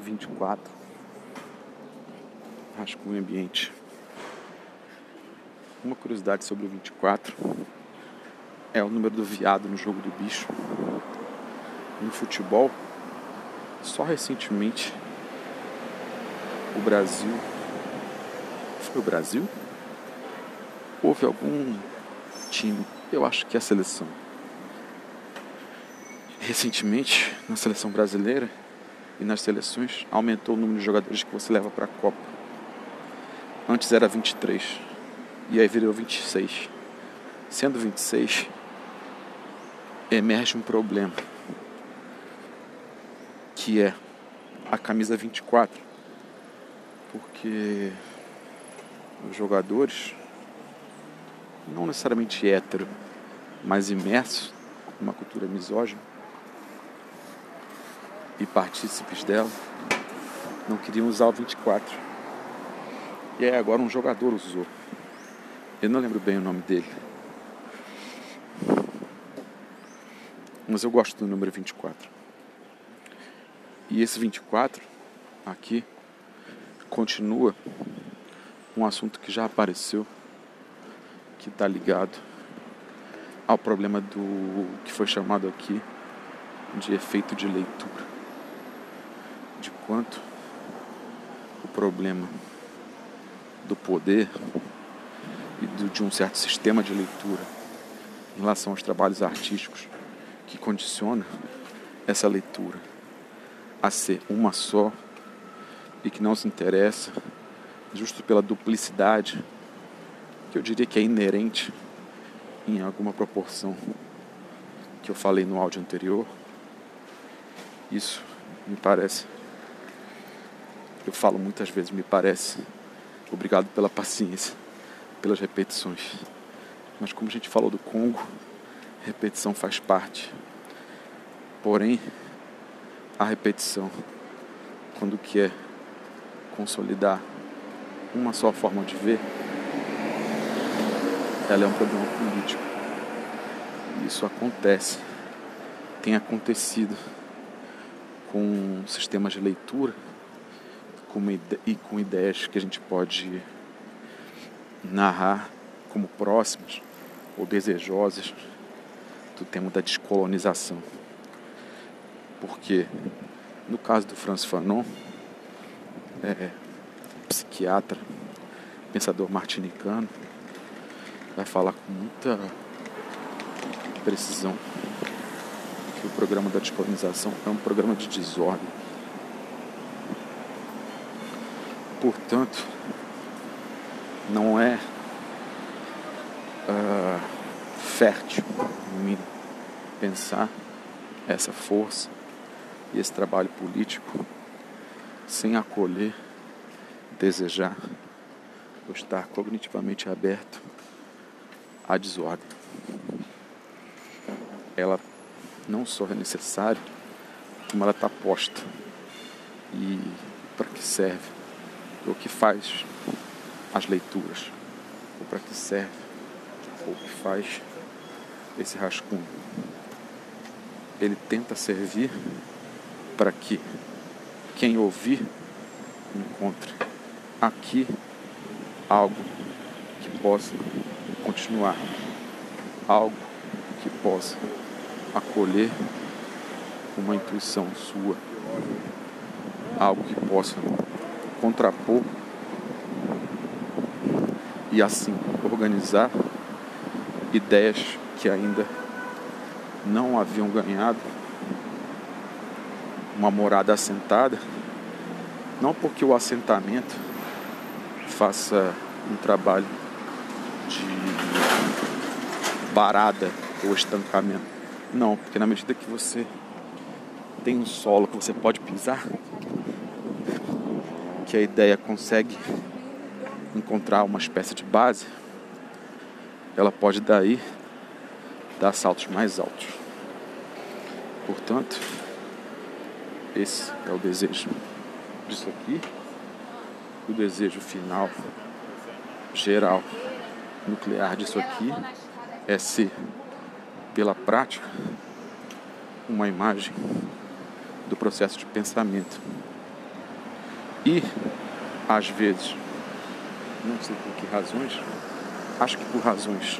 24. Rascunho ambiente. Uma curiosidade sobre o 24 é o número do viado no jogo do bicho. No futebol, só recentemente o Brasil. Foi o Brasil? Houve algum time, eu acho que é a seleção. Recentemente, na seleção brasileira e nas seleções, aumentou o número de jogadores que você leva para a Copa. Antes era 23 e aí virou 26. Sendo 26, emerge um problema que é a camisa 24, porque os jogadores, não necessariamente hétero, mas imersos numa cultura misógina e partícipes dela, não queriam usar o 24. E aí agora um jogador usou. Eu não lembro bem o nome dele. Mas eu gosto do número 24. E esse 24 aqui continua um assunto que já apareceu, que está ligado ao problema do que foi chamado aqui de efeito de leitura. De quanto o problema do poder e do, de um certo sistema de leitura em relação aos trabalhos artísticos que condiciona essa leitura a ser uma só e que não se interessa justo pela duplicidade que eu diria que é inerente em alguma proporção que eu falei no áudio anterior. Isso me parece. Eu falo muitas vezes, me parece. Obrigado pela paciência, pelas repetições. Mas como a gente falou do Congo, repetição faz parte. Porém, a repetição, quando quer consolidar uma só forma de ver, ela é um problema político. Isso acontece, tem acontecido com sistemas de leitura e com ideias que a gente pode narrar como próximas ou desejosas do tema da descolonização. Porque, no caso do Franz Fanon, é, psiquiatra, pensador martinicano, vai falar com muita precisão que o programa da descolonização é um programa de desordem. Portanto, não é uh, fértil em mim pensar essa força e esse trabalho político sem acolher, desejar ou estar cognitivamente aberto à desordem. Ela não só é necessária, como ela está posta. E para que serve? O que faz as leituras? Ou para que serve? Ou o que faz esse rascunho? Ele tenta servir para que quem ouvir encontre aqui algo que possa continuar, algo que possa acolher uma intuição sua, algo que possa contrapor e assim organizar ideias que ainda não haviam ganhado uma morada assentada, não porque o assentamento faça um trabalho de barada ou estancamento. Não, porque na medida que você tem um solo que você pode pisar, que a ideia consegue encontrar uma espécie de base, ela pode daí dar saltos mais altos. Portanto, esse é o desejo disso aqui. O desejo final, geral, nuclear disso aqui é ser, pela prática, uma imagem do processo de pensamento E, às vezes, não sei por que razões, acho que por razões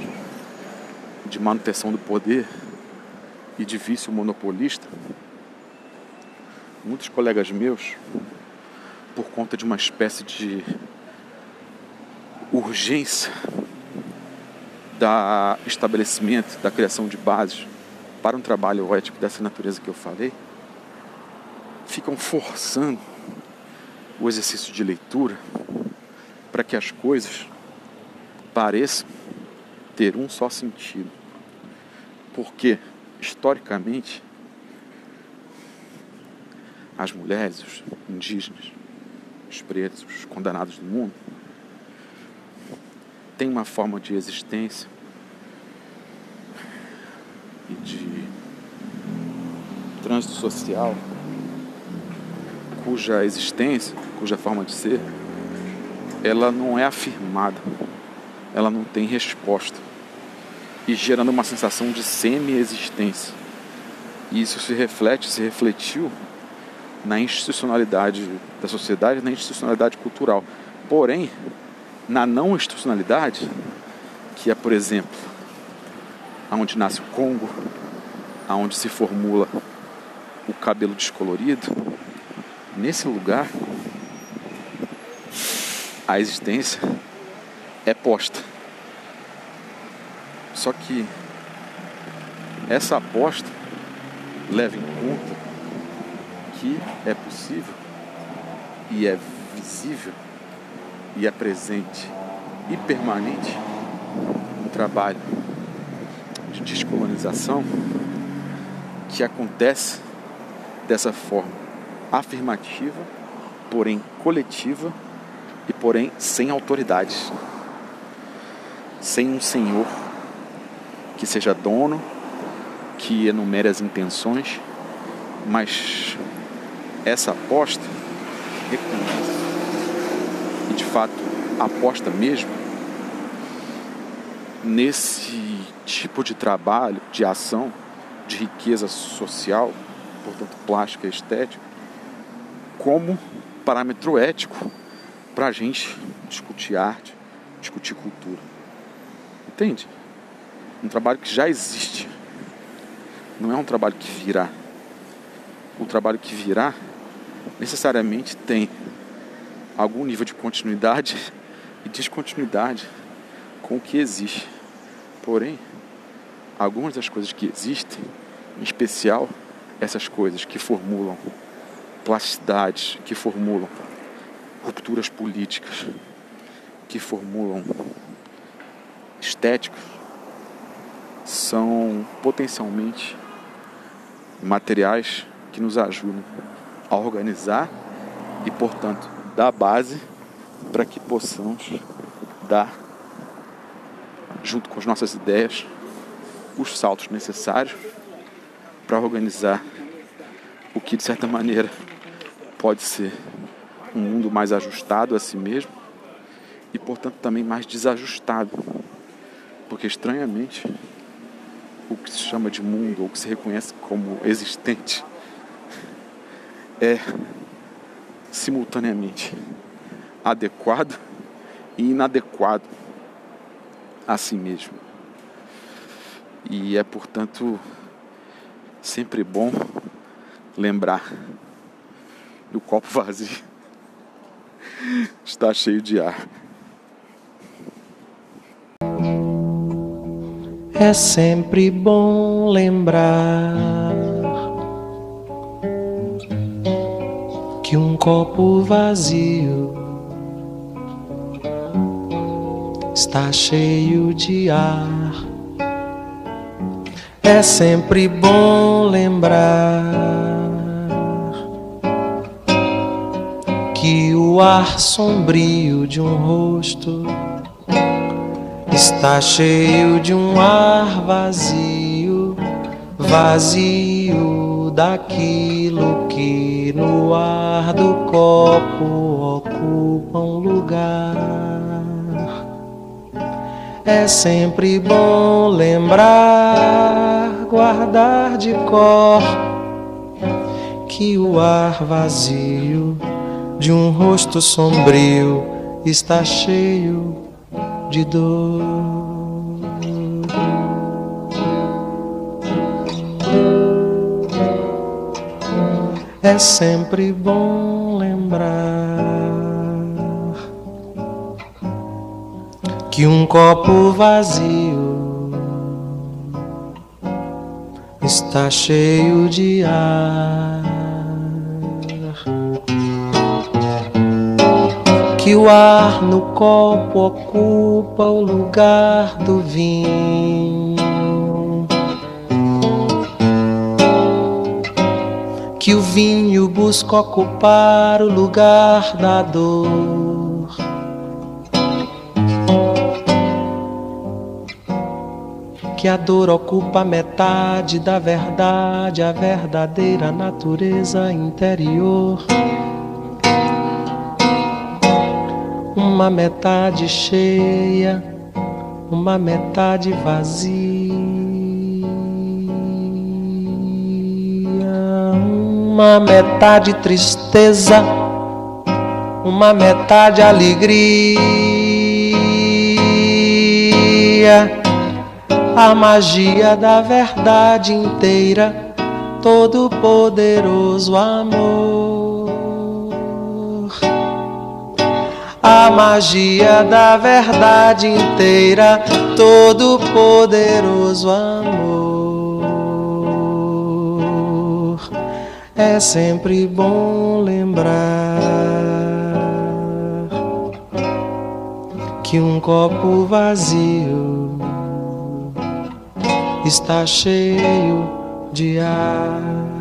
de manutenção do poder e de vício monopolista, muitos colegas meus, por conta de uma espécie de urgência da estabelecimento, da criação de bases para um trabalho ético dessa natureza que eu falei, ficam forçando o exercício de leitura para que as coisas pareçam ter um só sentido. Porque, historicamente, as mulheres, os indígenas, os pretos, os condenados do mundo, têm uma forma de existência e de trânsito social cuja existência, cuja forma de ser, ela não é afirmada, ela não tem resposta e gerando uma sensação de semi-existência. E isso se reflete, se refletiu na institucionalidade da sociedade, na institucionalidade cultural. Porém, na não institucionalidade, que é, por exemplo, aonde nasce o Congo, aonde se formula o cabelo descolorido, nesse lugar a existência é posta. Só que essa aposta leva em conta que é possível e é visível e é presente e permanente um trabalho de descolonização que acontece dessa forma afirmativa, porém coletiva e porém sem autoridades, sem um senhor que seja dono, que enumere as intenções, mas essa aposta reconhece e de fato aposta mesmo nesse tipo de trabalho, de ação, de riqueza social, portanto plástica e estética, como parâmetro ético para a gente discutir arte, discutir cultura. Entende? Um trabalho que já existe. Não é um trabalho que virá. O trabalho que virá necessariamente tem algum nível de continuidade e descontinuidade com o que existe. Porém, algumas das coisas que existem, em especial essas coisas que formulam plasticidades, que formulam rupturas políticas, que formulam estéticos, são potencialmente materiais que nos ajudam a organizar e, portanto, dar base para que possamos dar, junto com as nossas ideias, os saltos necessários para organizar o que, de certa maneira, pode ser um mundo mais ajustado a si mesmo e, portanto, também mais desajustado. Porque, estranhamente, o que se chama de mundo, ou que se reconhece como existente, é simultaneamente adequado e inadequado a si mesmo. E é, portanto, sempre bom lembrar do copo vazio está cheio de ar. É sempre bom lembrar que um copo vazio está cheio de ar. É sempre bom lembrar que o ar sombrio de um rosto está cheio de um ar vazio, vazio daquilo que no ar do copo ocupa um lugar. É sempre bom lembrar, guardar de cor que o ar vazio de um rosto sombrio está cheio de dor. É sempre bom lembrar que um copo vazio está cheio de ar. Que o ar no copo ocupa o lugar do vinho que o vinho busca ocupar o lugar da dor. Que a dor ocupa metade da verdade, a verdadeira natureza interior. Uma metade cheia, uma metade vazia uma metade tristeza, uma metade alegria. A magia da verdade inteira, todo poderoso amor. A magia da verdade inteira, todo poderoso amor. é sempre bom lembrar que um copo vazio está cheio de ar.